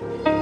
Bye.